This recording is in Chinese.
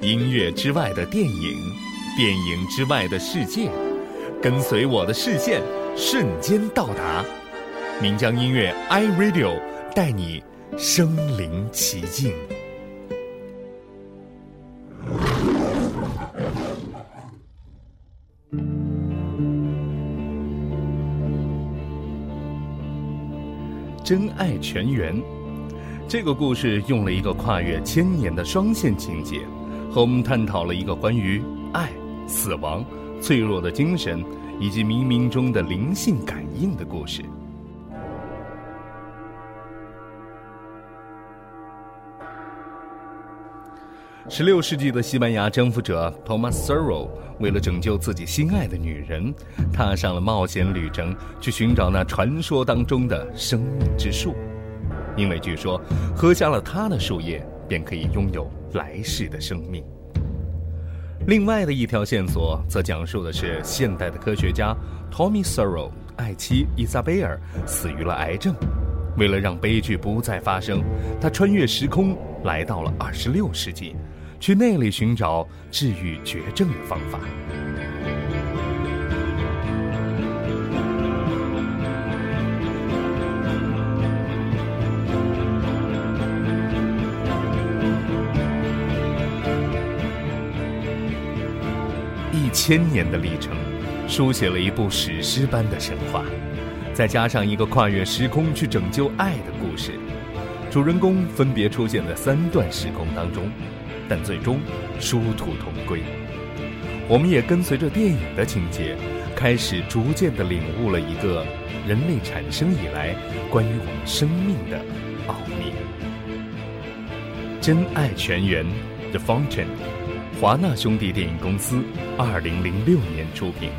音乐之外的电影，电影之外的世界，跟随我的视线，瞬间到达。岷江音乐 iRadio 带你身临其境。真爱全员，这个故事用了一个跨越千年的双线情节。和我们探讨了一个关于爱、死亡、脆弱的精神以及冥冥中的灵性感应的故事。十六世纪的西班牙征服者 Thomas Serro 为了拯救自己心爱的女人，踏上了冒险旅程，去寻找那传说当中的生命之树，因为据说喝下了它的树叶。便可以拥有来世的生命。另外的一条线索则讲述的是现代的科学家 Tommy Sorrow 爱妻伊莎贝尔死于了癌症。为了让悲剧不再发生，他穿越时空来到了二十六世纪，去那里寻找治愈绝症的方法。一千年的历程，书写了一部史诗般的神话，再加上一个跨越时空去拯救爱的故事，主人公分别出现在三段时空当中，但最终殊途同归。我们也跟随着电影的情节，开始逐渐的领悟了一个人类产生以来关于我们生命的奥秘。真爱全员，The Fountain。华纳兄弟电影公司，二零零六年出品。